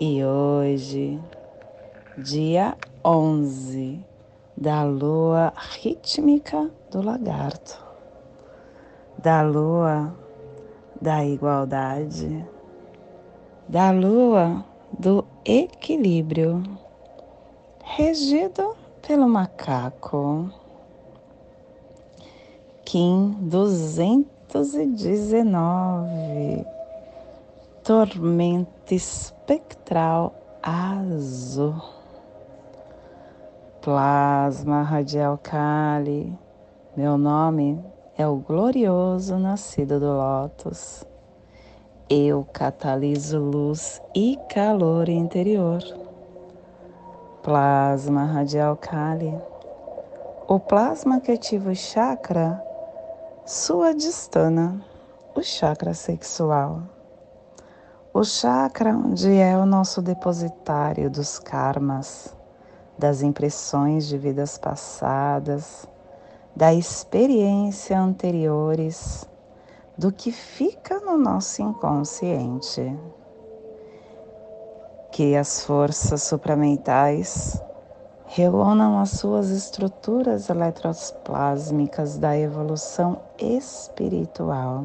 E hoje, dia 11 da lua rítmica do lagarto, da lua da igualdade, da lua do equilíbrio, regido pelo macaco. Kim 219, tormenta espectral azul, plasma radial Kali. Meu nome é o glorioso nascido do Lótus. Eu cataliso luz e calor interior. Plasma radial Kali. O plasma que ativa o chakra sua distana, o chakra sexual. O chakra onde é o nosso depositário dos karmas, das impressões de vidas passadas, da experiência anteriores, do que fica no nosso inconsciente. Que as forças supramentais reúnam as suas estruturas eletroplásmicas da evolução espiritual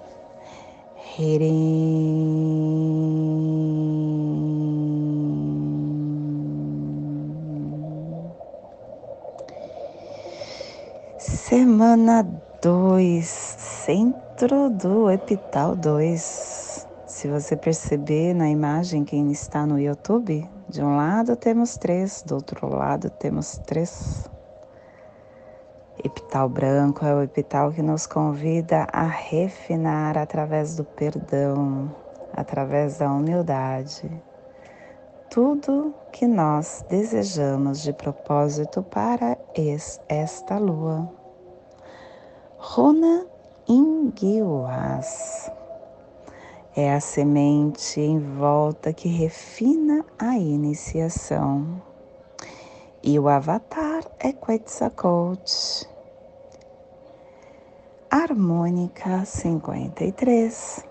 Semana 2, centro do epital 2. Se você perceber na imagem quem está no YouTube, de um lado temos três, do outro lado temos três. Epital branco é o epital que nos convida a refinar através do perdão, através da humildade, tudo que nós desejamos de propósito para esta lua. Runa Inguiuas é a semente em volta que refina a iniciação. E o avatar é Quetzalcoatl. Harmônica 53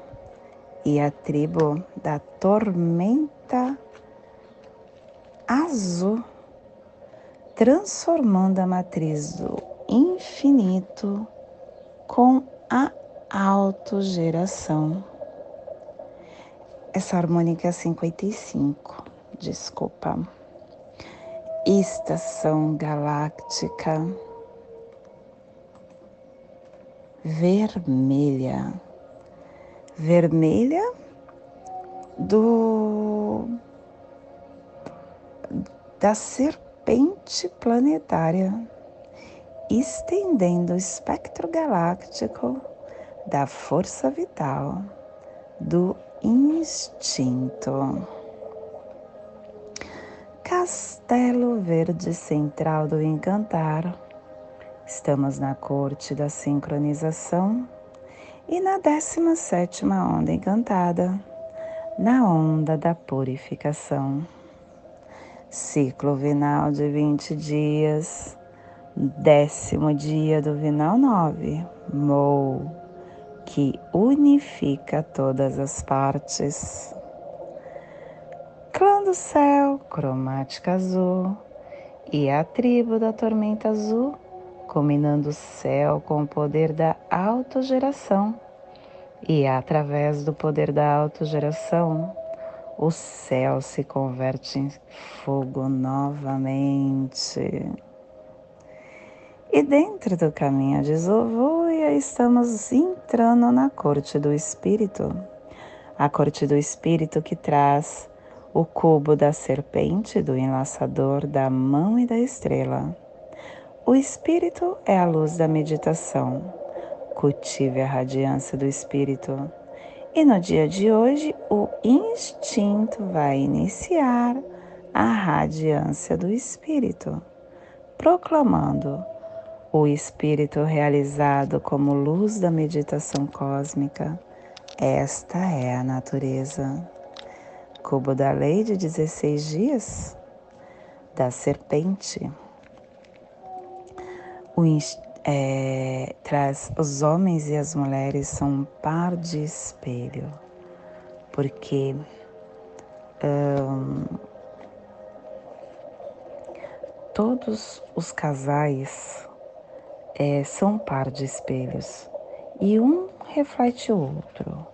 e a tribo da tormenta azul, transformando a matriz do infinito com a autogeração. Essa harmônica é 55, desculpa. Estação galáctica vermelha. Vermelha do da serpente planetária, estendendo o espectro galáctico da força vital do instinto. Castelo Verde Central do Encantar. Estamos na corte da sincronização e na 17 onda encantada, na onda da purificação. Ciclo vinal de 20 dias, décimo dia do vinal 9, Mou que unifica todas as partes. Clã do céu, cromática azul, e a tribo da tormenta azul, combinando o céu com o poder da autogeração. E através do poder da autogeração, o céu se converte em fogo novamente. E dentro do caminho de Zovoia estamos entrando na corte do Espírito. A corte do Espírito que traz o cubo da serpente, do enlaçador, da mão e da estrela. O Espírito é a luz da meditação. Cultive a radiância do Espírito. E no dia de hoje, o instinto vai iniciar a radiância do Espírito, proclamando o Espírito realizado como luz da meditação cósmica. Esta é a natureza. Cubo da lei de 16 dias da serpente. O, é, traz os homens e as mulheres são um par de espelho, porque todos os casais é, são um par de espelhos e um reflete o outro.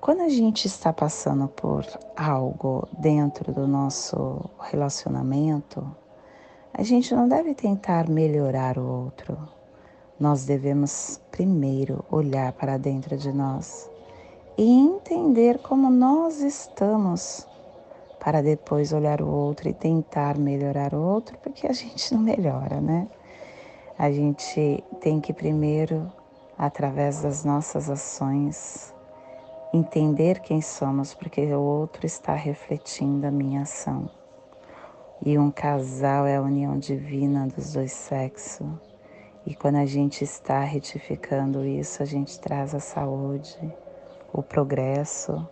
Quando a gente está passando por algo dentro do nosso relacionamento, a gente não deve tentar melhorar o outro. Nós devemos primeiro olhar para dentro de nós e entender como nós estamos, para depois olhar o outro e tentar melhorar o outro, porque a gente não melhora, né? A gente tem que primeiro, através das nossas ações, entender quem somos, porque o outro está refletindo a minha ação. E um casal é a união divina dos dois sexos. E quando a gente está retificando isso, a gente traz a saúde, o progresso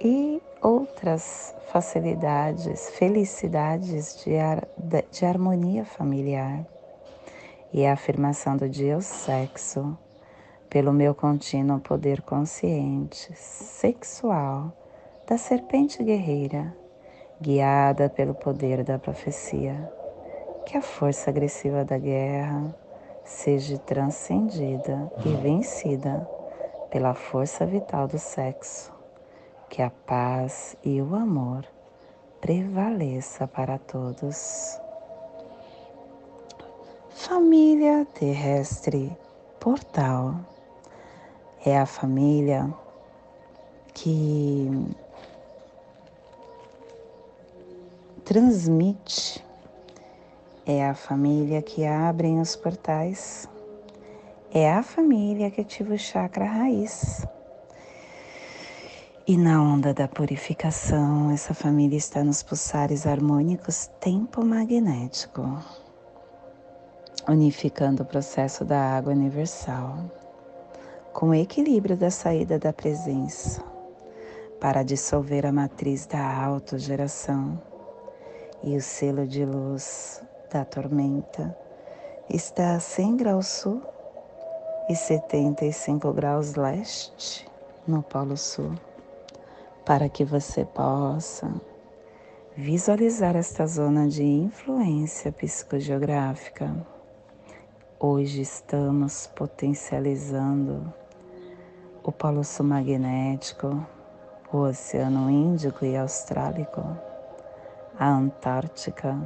e outras facilidades, felicidades de, ar, de harmonia familiar e a afirmação do dia o sexo, pelo meu contínuo poder consciente, sexual, da serpente guerreira, guiada pelo poder da profecia, que a força agressiva da guerra seja transcendida e vencida pela força vital do sexo, que a paz e o amor prevaleça para todos. Família terrestre portal. É a família que transmite, é a família que abre os portais, é a família que ativa o chakra raiz. E na onda da purificação, essa família está nos pulsares harmônicos tempo magnético unificando o processo da água universal com o equilíbrio da saída da presença para dissolver a matriz da autogeração e o selo de luz da tormenta está a 100 graus sul e 75 graus leste no Polo Sul, para que você possa visualizar esta zona de influência psicogeográfica. Hoje estamos potencializando o polo sul magnético, o Oceano Índico e Austrálico, a Antártica,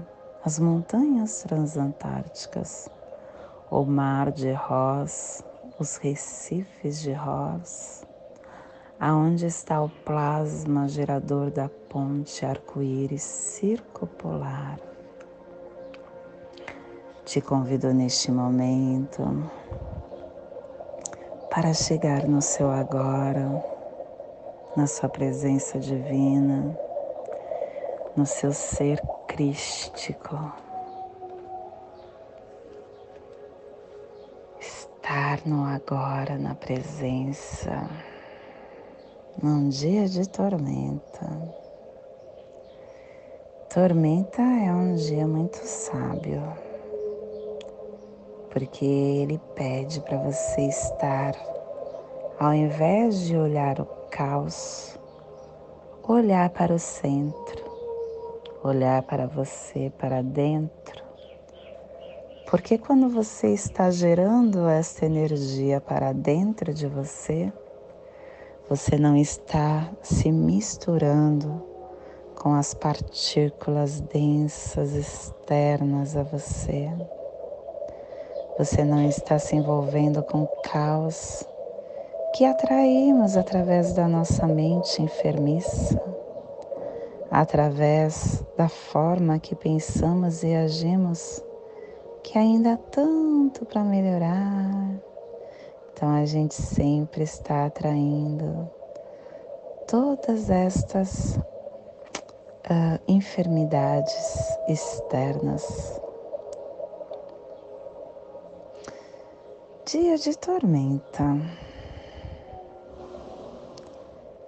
as montanhas transantárticas, o Mar de Ross, os recifes de Ross, aonde está o plasma gerador da ponte arco-íris circupolar? Te convido neste momento para chegar no seu agora, na sua presença divina, no seu ser crístico. Estar no agora, na presença, num dia de tormenta. Tormenta é um dia muito sábio porque ele pede para você estar, ao invés de olhar o caos, olhar para o centro, olhar para você, para dentro. Porque quando você está gerando essa energia para dentro de você, você não está se misturando com as partículas densas externas a você. Você não está se envolvendo com caos que atraímos através da nossa mente enfermiça, através da forma que pensamos e agimos, que ainda há tanto para melhorar. Então a gente sempre está atraindo todas estas uh, enfermidades externas. Dia de tormenta.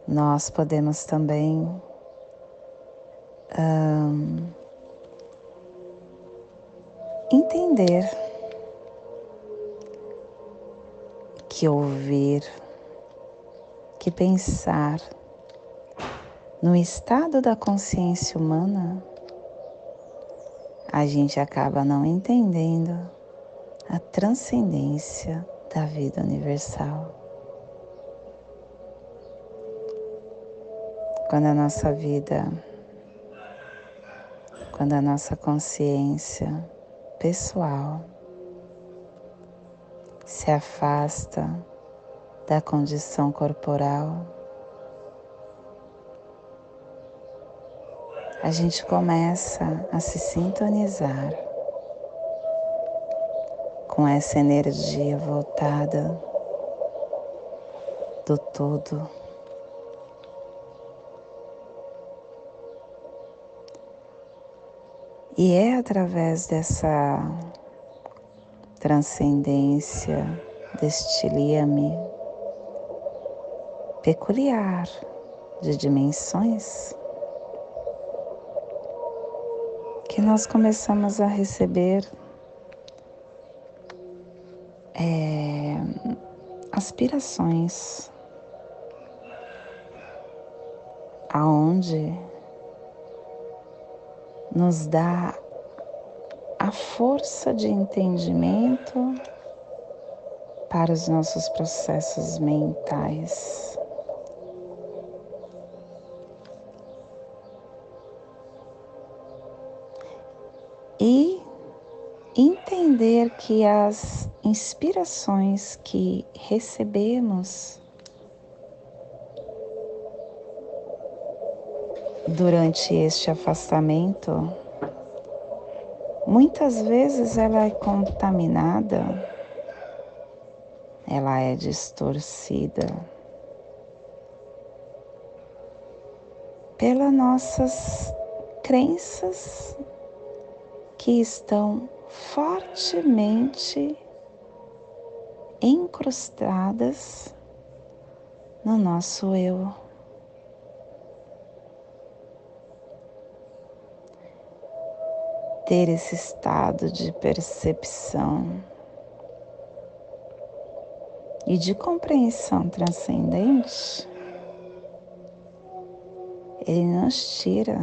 Nós podemos também um, entender que ouvir, que pensar no estado da consciência humana, a gente acaba não entendendo a transcendência da vida universal. Quando a nossa vida, quando a nossa consciência pessoal se afasta da condição corporal, a gente começa a se sintonizar com essa energia voltada do todo. E é através dessa transcendência, deste liame peculiar de dimensões que nós começamos a receber é, aspirações aonde nos dá a força de entendimento para os nossos processos mentais. E entender que as inspirações que recebemos durante este afastamento, muitas vezes ela é contaminada, ela é distorcida pelas nossas crenças que estão fortemente incrustadas no nosso eu. Ter esse estado de percepção e de compreensão transcendente, ele nos tira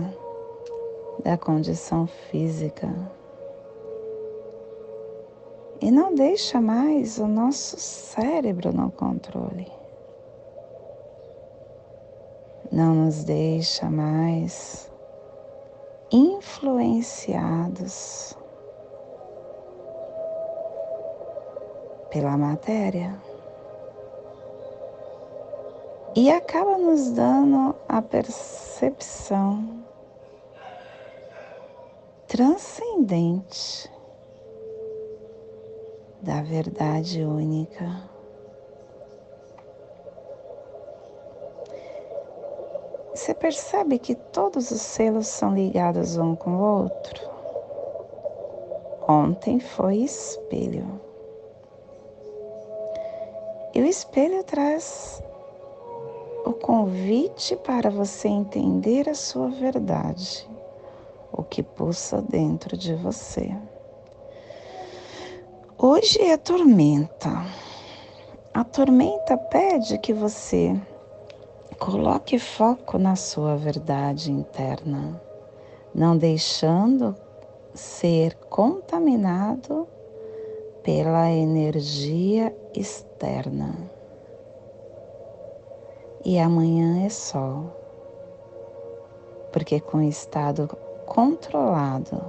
da condição física e não deixa mais o nosso cérebro no controle. Não nos deixa mais influenciados pela matéria. E acaba nos dando a percepção transcendente da verdade única. Você percebe que todos os selos são ligados um com o outro? Ontem foi espelho. E o espelho traz o convite para você entender a sua verdade, o que pulsa dentro de você. Hoje é tormenta. A tormenta pede que você Coloque foco na sua verdade interna, não deixando ser contaminado pela energia externa. E amanhã é sol. Porque com o estado controlado,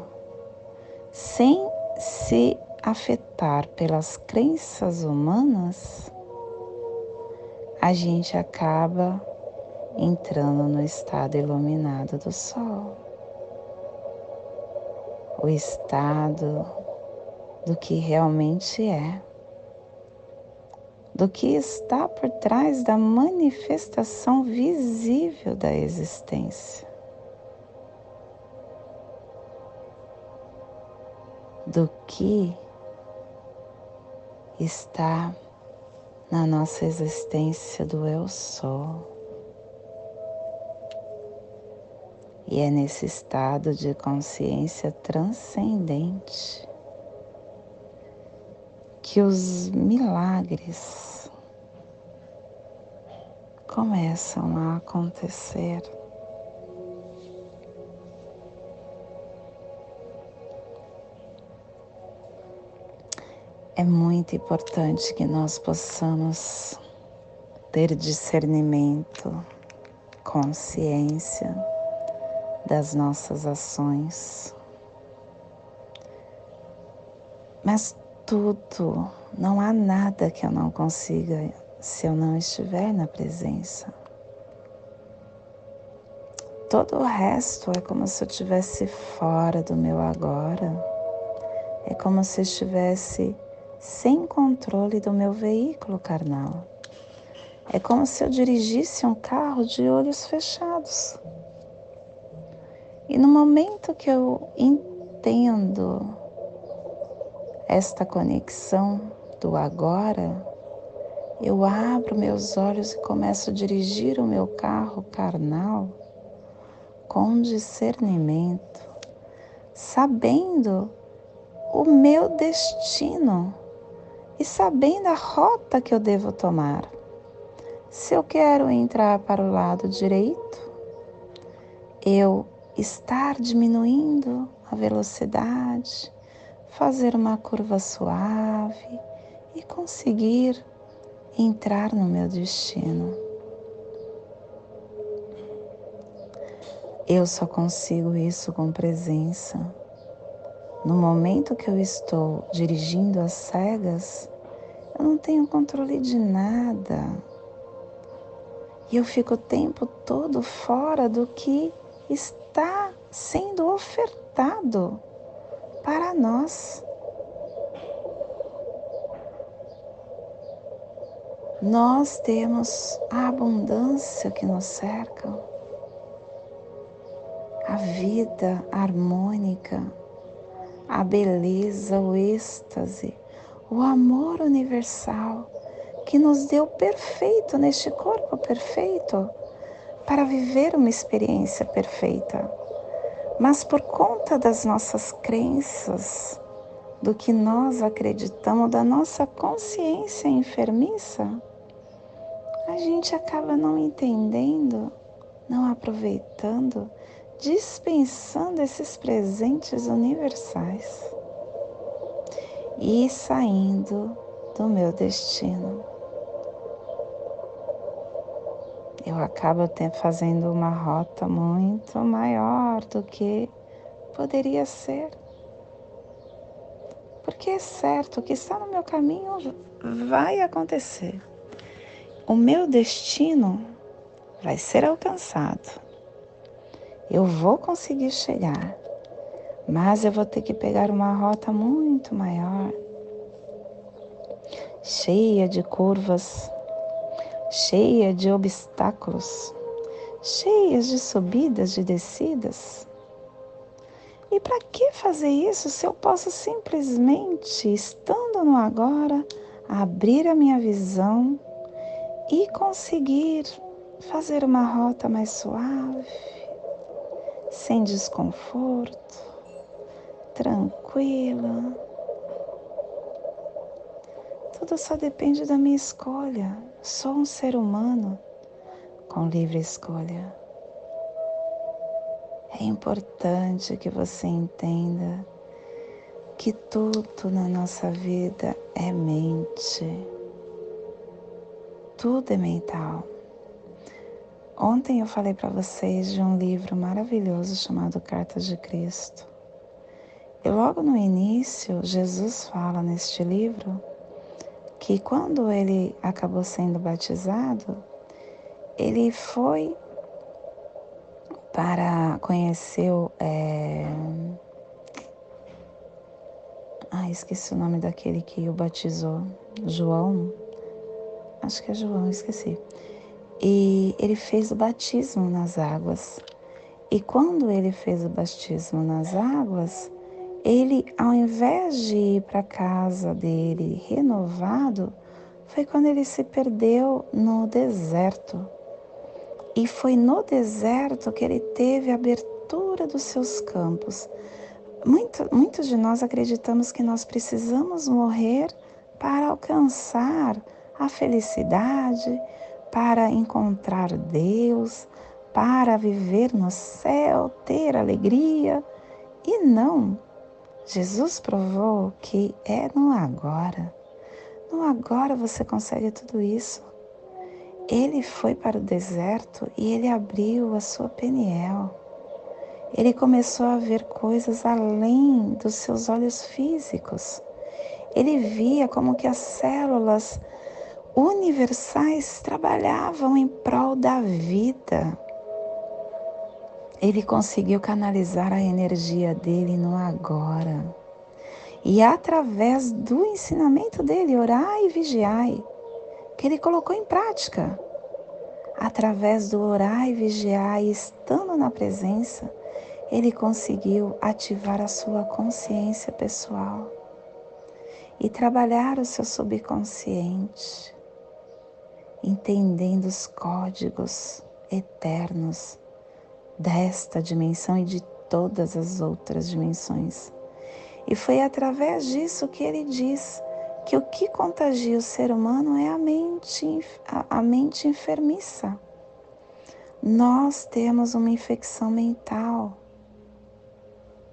sem se afetar pelas crenças humanas, a gente acaba entrando no estado iluminado do Sol. O estado do que realmente é, do que está por trás da manifestação visível da existência. Do que está na nossa existência do eu sou. E é nesse estado de consciência transcendente que os milagres começam a acontecer. É muito importante que nós possamos ter discernimento, consciência das nossas ações. Mas tudo, não há nada que eu não consiga se eu não estiver na presença. Todo o resto é como se eu estivesse fora do meu agora. É como se eu estivesse sem controle do meu veículo carnal. É como se eu dirigisse um carro de olhos fechados. E no momento que eu entendo esta conexão do agora, eu abro meus olhos e começo a dirigir o meu carro carnal com discernimento, sabendo o meu destino e sabendo a rota que eu devo tomar. Se eu quero entrar para o lado direito, eu estar diminuindo a velocidade, fazer uma curva suave e conseguir entrar no meu destino. Eu só consigo isso com presença. No momento que eu estou dirigindo as cegas, eu não tenho controle de nada. E eu fico o tempo todo fora do que está sendo ofertado para nós. Nós temos a abundância que nos cerca, a vida harmônica, a beleza, o êxtase, o amor universal que nos deu perfeito neste corpo perfeito para viver uma experiência perfeita. Mas por conta das nossas crenças, do que nós acreditamos, da nossa consciência enfermiça, a gente acaba não entendendo, não aproveitando, dispensando esses presentes universais e saindo do meu destino. Eu acabo fazendo uma rota muito maior do que poderia ser. Porque é certo que está no meu caminho vai acontecer. O meu destino vai ser alcançado. Eu vou conseguir chegar, mas eu vou ter que pegar uma rota muito maior, cheia de curvas cheia de obstáculos, cheias de subidas e descidas. E para que fazer isso se eu posso simplesmente, estando no agora, abrir a minha visão e conseguir fazer uma rota mais suave, sem desconforto, tranquila? Tudo só depende da minha escolha. Sou um ser humano com livre escolha. É importante que você entenda que tudo na nossa vida é mente. Tudo é mental. Ontem eu falei para vocês de um livro maravilhoso chamado Cartas de Cristo. E logo no início, Jesus fala neste livro que quando ele acabou sendo batizado, ele foi para conhecer o. É... Ah, esqueci o nome daquele que o batizou. João. Acho que é João, esqueci e ele fez o batismo nas águas. E quando ele fez o batismo nas águas, ele, ao invés de ir para a casa dele renovado, foi quando ele se perdeu no deserto. E foi no deserto que ele teve a abertura dos seus campos. Muito, muitos de nós acreditamos que nós precisamos morrer para alcançar a felicidade, para encontrar Deus, para viver no céu, ter alegria. E não, Jesus provou que é no agora. No agora você consegue tudo isso. Ele foi para o deserto e ele abriu a sua peniel. Ele começou a ver coisas além dos seus olhos físicos. Ele via como que as células universais trabalhavam em prol da vida. Ele conseguiu canalizar a energia dele no agora. E através do ensinamento dele, orai e vigiai, que ele colocou em prática, através do orar e vigiar, estando na presença, ele conseguiu ativar a sua consciência pessoal e trabalhar o seu subconsciente entendendo os códigos eternos desta dimensão e de todas as outras dimensões. E foi através disso que ele diz que o que contagia o ser humano é a mente, a, mente enfermiça. Nós temos uma infecção mental.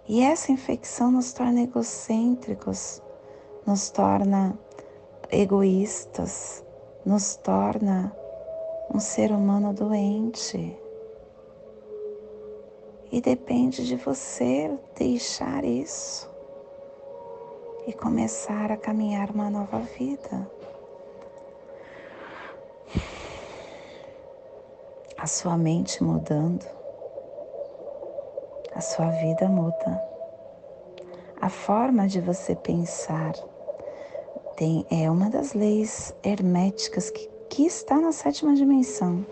E essa infecção nos torna egocêntricos, nos torna egoístas, nos torna um ser humano doente. E depende de você deixar isso e começar a caminhar uma nova vida. A sua mente mudando, a sua vida muda. A forma de você pensar tem, é uma das leis herméticas que, que está na sétima dimensão.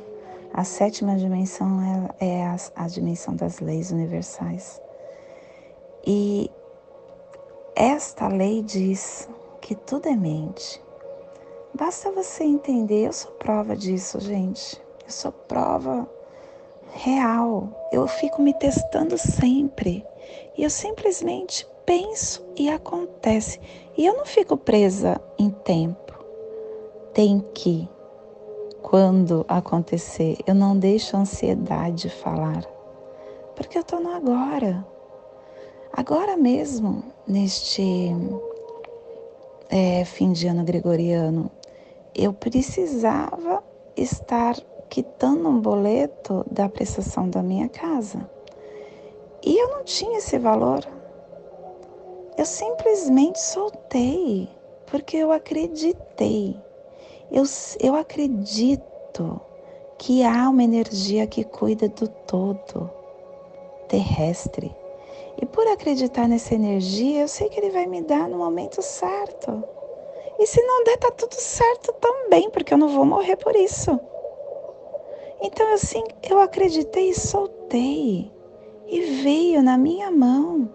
A sétima dimensão é, é a, a dimensão das leis universais. E esta lei diz que tudo é mente. Basta você entender, eu sou prova disso, gente. Eu sou prova real. Eu fico me testando sempre. E eu simplesmente penso e acontece. E eu não fico presa em tempo. Tem que, quando acontecer, eu não deixo a ansiedade falar, porque eu estou no agora. Agora mesmo, neste é, fim de ano gregoriano, eu precisava estar quitando um boleto da prestação da minha casa. E eu não tinha esse valor. Eu simplesmente soltei, porque eu acreditei. Eu, eu acredito que há uma energia que cuida do todo terrestre. E por acreditar nessa energia, eu sei que ele vai me dar no momento certo. E se não der, tá tudo certo também, porque eu não vou morrer por isso. Então eu sim, eu acreditei e soltei. E veio na minha mão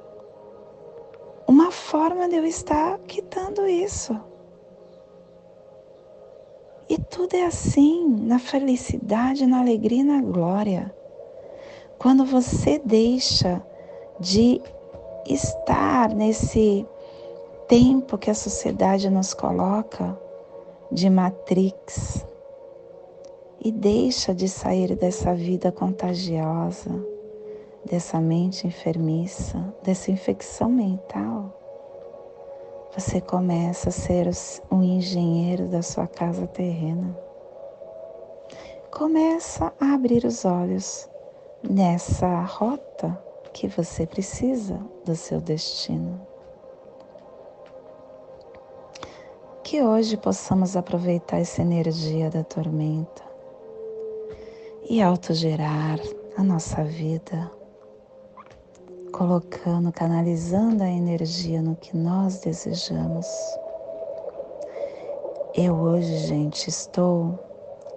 uma forma de eu estar quitando isso. E tudo é assim, na felicidade, na alegria e na glória. Quando você deixa de estar nesse tempo que a sociedade nos coloca de matrix e deixa de sair dessa vida contagiosa dessa mente enfermiça, dessa infecção mental, você começa a ser um engenheiro da sua casa terrena. começa a abrir os olhos nessa rota que você precisa do seu destino. Que hoje possamos aproveitar essa energia da tormenta e autogerar a nossa vida, colocando, canalizando a energia no que nós desejamos. Eu hoje, gente, estou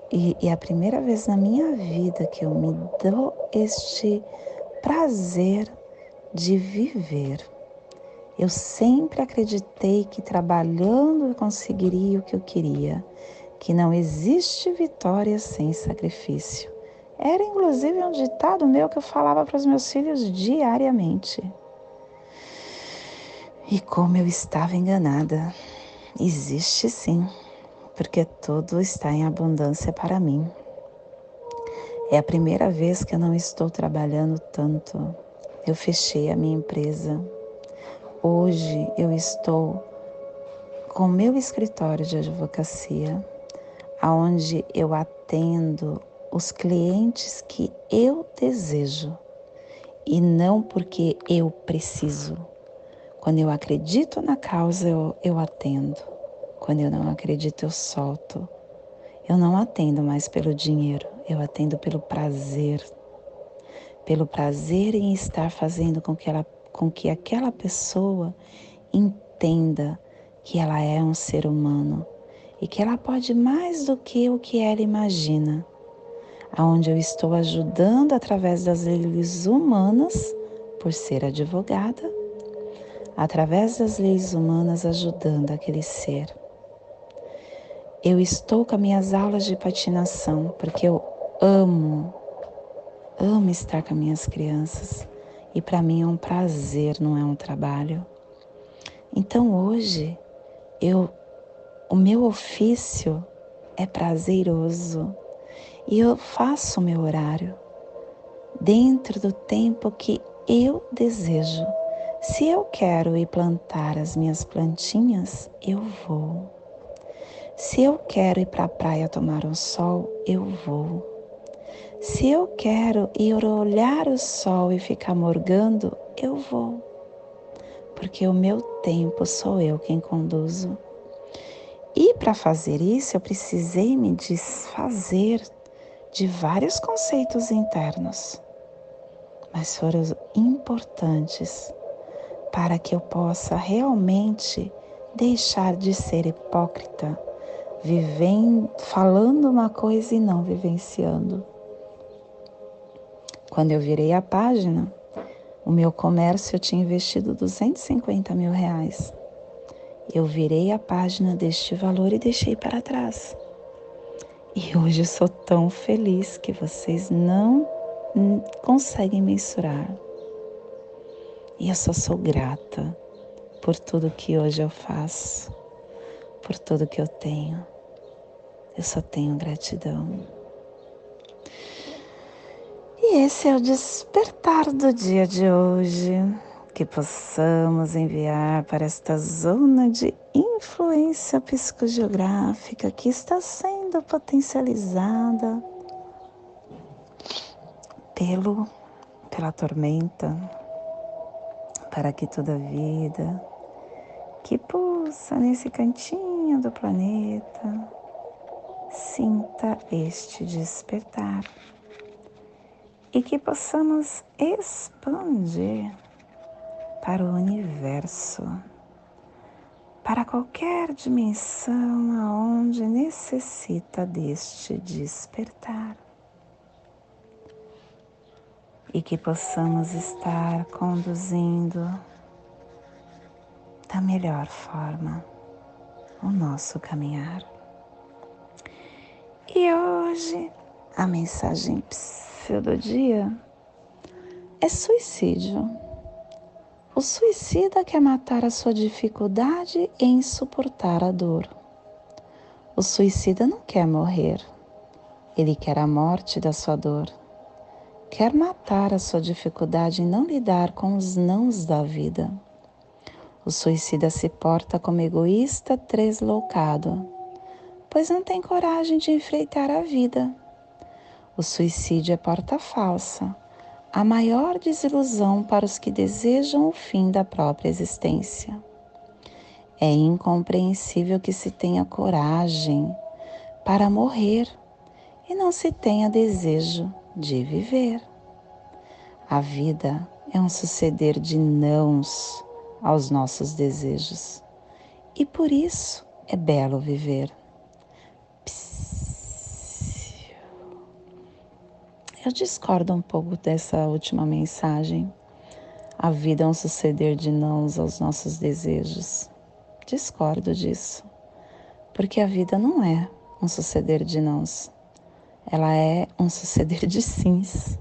e, e é a primeira vez na minha vida que eu me dou este prazer de viver. Eu sempre acreditei que trabalhando eu conseguiria o que eu queria, que não existe vitória sem sacrifício. Era inclusive um ditado meu que eu falava para os meus filhos diariamente. E como eu estava enganada. Existe sim porque tudo está em abundância para mim. É a primeira vez que eu não estou trabalhando tanto. Eu fechei a minha empresa. Hoje eu estou com meu escritório de advocacia, aonde eu atendo os clientes que eu desejo e não porque eu preciso. Quando eu acredito na causa, eu, eu atendo. Quando eu não acredito, eu solto. Eu não atendo mais pelo dinheiro, eu atendo pelo prazer. Pelo prazer em estar fazendo com que, ela, com que aquela pessoa entenda que ela é um ser humano e que ela pode mais do que o que ela imagina. Aonde eu estou ajudando através das leis humanas, por ser advogada, através das leis humanas ajudando aquele ser. Eu estou com as minhas aulas de patinação porque eu amo, amo estar com as minhas crianças. E para mim é um prazer, não é um trabalho. Então hoje eu, o meu ofício é prazeroso e eu faço o meu horário dentro do tempo que eu desejo. Se eu quero ir plantar as minhas plantinhas, eu vou. Se eu quero ir para a praia tomar um sol, eu vou. Se eu quero ir olhar o sol e ficar morgando, eu vou. Porque o meu tempo sou eu quem conduzo. E para fazer isso, eu precisei me desfazer de vários conceitos internos, mas foram importantes para que eu possa realmente deixar de ser hipócrita vivendo, falando uma coisa e não vivenciando. Quando eu virei a página, o meu comércio eu tinha investido 250 mil reais. Eu virei a página deste valor e deixei para trás. E hoje eu sou tão feliz que vocês não conseguem mensurar. E eu só sou grata por tudo que hoje eu faço por tudo que eu tenho. Eu só tenho gratidão. E esse é o despertar do dia de hoje, que possamos enviar para esta zona de influência psicogeográfica que está sendo potencializada pelo pela tormenta, para que toda vida que pulsa nesse cantinho do planeta, sinta este despertar e que possamos expandir para o universo, para qualquer dimensão aonde necessita deste despertar. E que possamos estar conduzindo da melhor forma o nosso caminhar. E hoje a mensagem do dia é suicídio. O suicida quer matar a sua dificuldade em suportar a dor. O suicida não quer morrer, ele quer a morte da sua dor. Quer matar a sua dificuldade em não lidar com os nãos da vida. O suicida se porta como egoísta tresloucado, pois não tem coragem de enfrentar a vida. O suicídio é porta falsa, a maior desilusão para os que desejam o fim da própria existência. É incompreensível que se tenha coragem para morrer e não se tenha desejo de viver. A vida é um suceder de nãos aos nossos desejos e por isso é belo viver. Eu discordo um pouco dessa última mensagem. A vida é um suceder de nãos aos nossos desejos. Discordo disso, porque a vida não é um suceder de nãos, ela é um suceder de sims.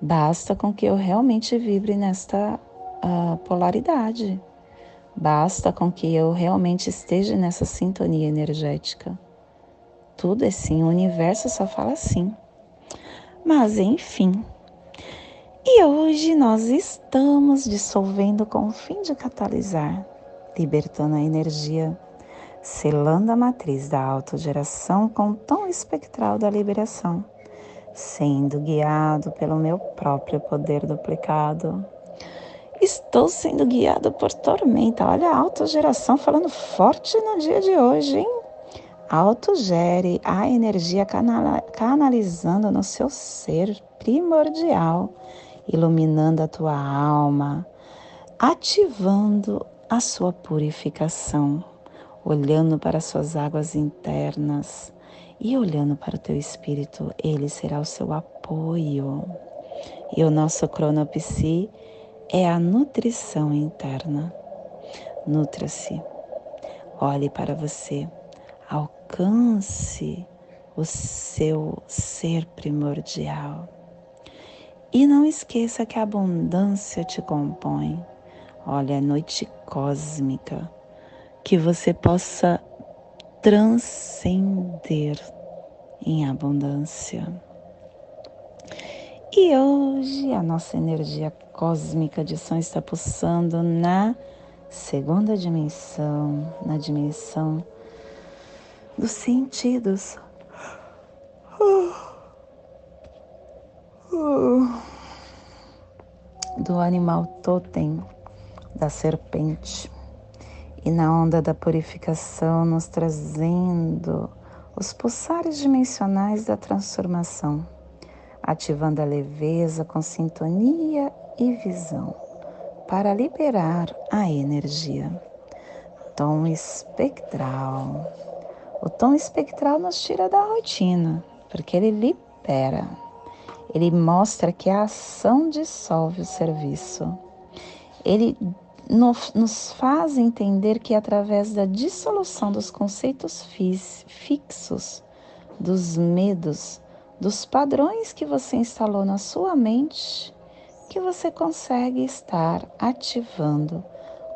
Basta com que eu realmente vibre nesta uh, polaridade. Basta com que eu realmente esteja nessa sintonia energética. Tudo é sim, o universo só fala sim. Mas enfim. E hoje nós estamos dissolvendo com o fim de catalisar, libertando a energia, selando a matriz da autogeração com o tom espectral da liberação, sendo guiado pelo meu próprio poder duplicado. Estou sendo guiado por tormenta. Olha a autogeração falando forte no dia de hoje, hein? Autogere a energia canalizando no seu ser primordial, iluminando a tua alma, ativando a sua purificação, olhando para suas águas internas e olhando para o teu espírito, ele será o seu apoio. E o nosso cronopsi é a nutrição interna. Nutra-se. Olhe para você alcance o seu ser primordial. E não esqueça que a abundância te compõe. Olha, a noite cósmica, que você possa transcender em abundância. E hoje a nossa energia cósmica de som está pulsando na segunda dimensão, na dimensão dos sentidos. Do animal totem, da serpente, e na onda da purificação, nos trazendo os pulsares dimensionais da transformação, ativando a leveza com sintonia e visão, para liberar a energia. Tom espectral o tom espectral nos tira da rotina, porque ele libera. Ele mostra que a ação dissolve o serviço. Ele nos faz entender que através da dissolução dos conceitos fixos, dos medos, dos padrões que você instalou na sua mente, que você consegue estar ativando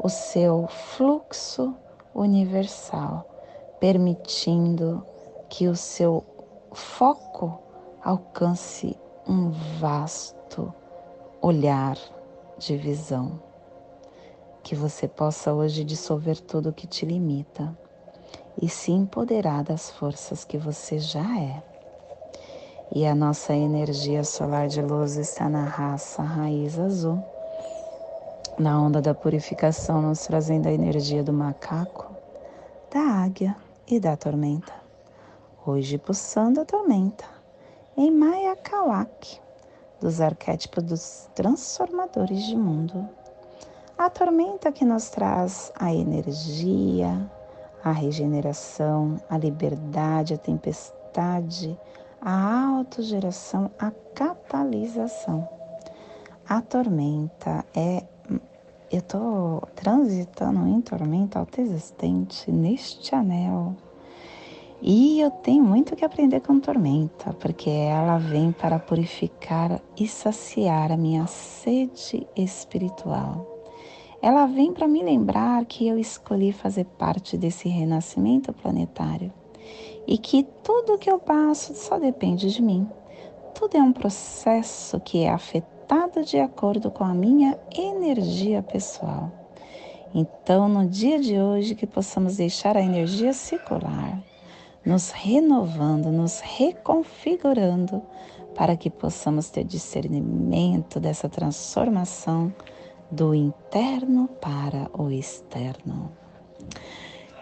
o seu fluxo universal permitindo que o seu foco alcance um vasto olhar de visão. Que você possa hoje dissolver tudo que te limita e se empoderar das forças que você já é. E a nossa energia solar de luz está na raça raiz azul, na onda da purificação, nos trazendo a energia do macaco, da águia e da tormenta. Hoje pulsando a tormenta em Maya Kawak, dos arquétipos dos transformadores de mundo. A tormenta que nos traz a energia, a regeneração, a liberdade, a tempestade, a autogeração, a catalisação. A tormenta é eu estou transitando em tormenta autoexistente neste anel. E eu tenho muito que aprender com tormenta, porque ela vem para purificar e saciar a minha sede espiritual. Ela vem para me lembrar que eu escolhi fazer parte desse renascimento planetário e que tudo que eu passo só depende de mim. Tudo é um processo que é afetado de acordo com a minha energia pessoal. Então, no dia de hoje, que possamos deixar a energia circular, nos renovando, nos reconfigurando para que possamos ter discernimento dessa transformação do interno para o externo.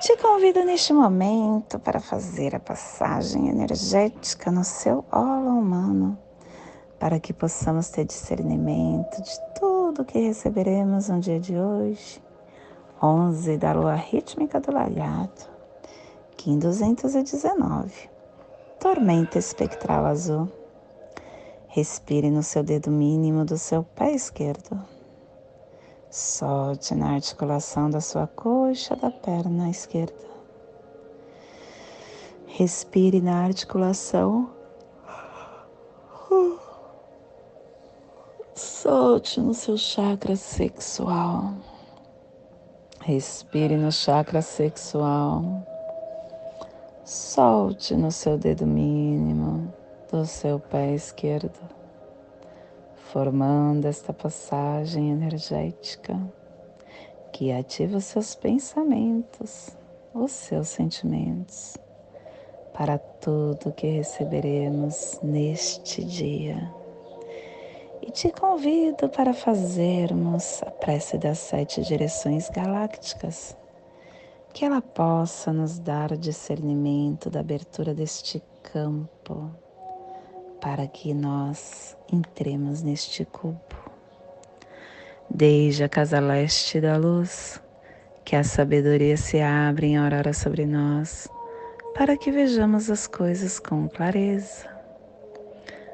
Te convido neste momento para fazer a passagem energética no seu holo humano, para que possamos ter discernimento de tudo que receberemos no dia de hoje, 11 da lua rítmica do lagarto, Kim 219, tormenta espectral azul. Respire no seu dedo mínimo do seu pé esquerdo. Solte na articulação da sua coxa da perna esquerda. Respire na articulação. Solte no seu chakra sexual. Respire no chakra sexual. Solte no seu dedo mínimo do seu pé esquerdo, formando esta passagem energética que ativa os seus pensamentos, os seus sentimentos, para tudo que receberemos neste dia. E te convido para fazermos a prece das sete direções galácticas, que ela possa nos dar o discernimento da abertura deste campo para que nós entremos neste cubo. Desde a casa leste da luz, que a sabedoria se abre em aurora sobre nós, para que vejamos as coisas com clareza.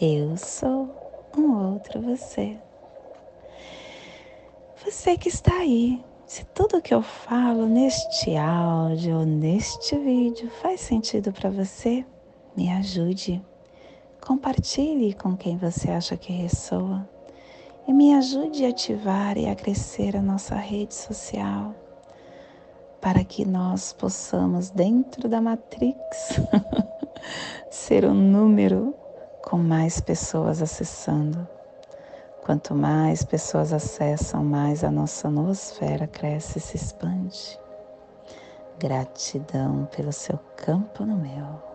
Eu sou um outro você. Você que está aí, se tudo que eu falo neste áudio neste vídeo faz sentido para você, me ajude Compartilhe com quem você acha que ressoa e me ajude a ativar e a crescer a nossa rede social para que nós possamos, dentro da Matrix, ser um número com mais pessoas acessando. Quanto mais pessoas acessam, mais a nossa nosfera cresce e se expande. Gratidão pelo seu campo no meu.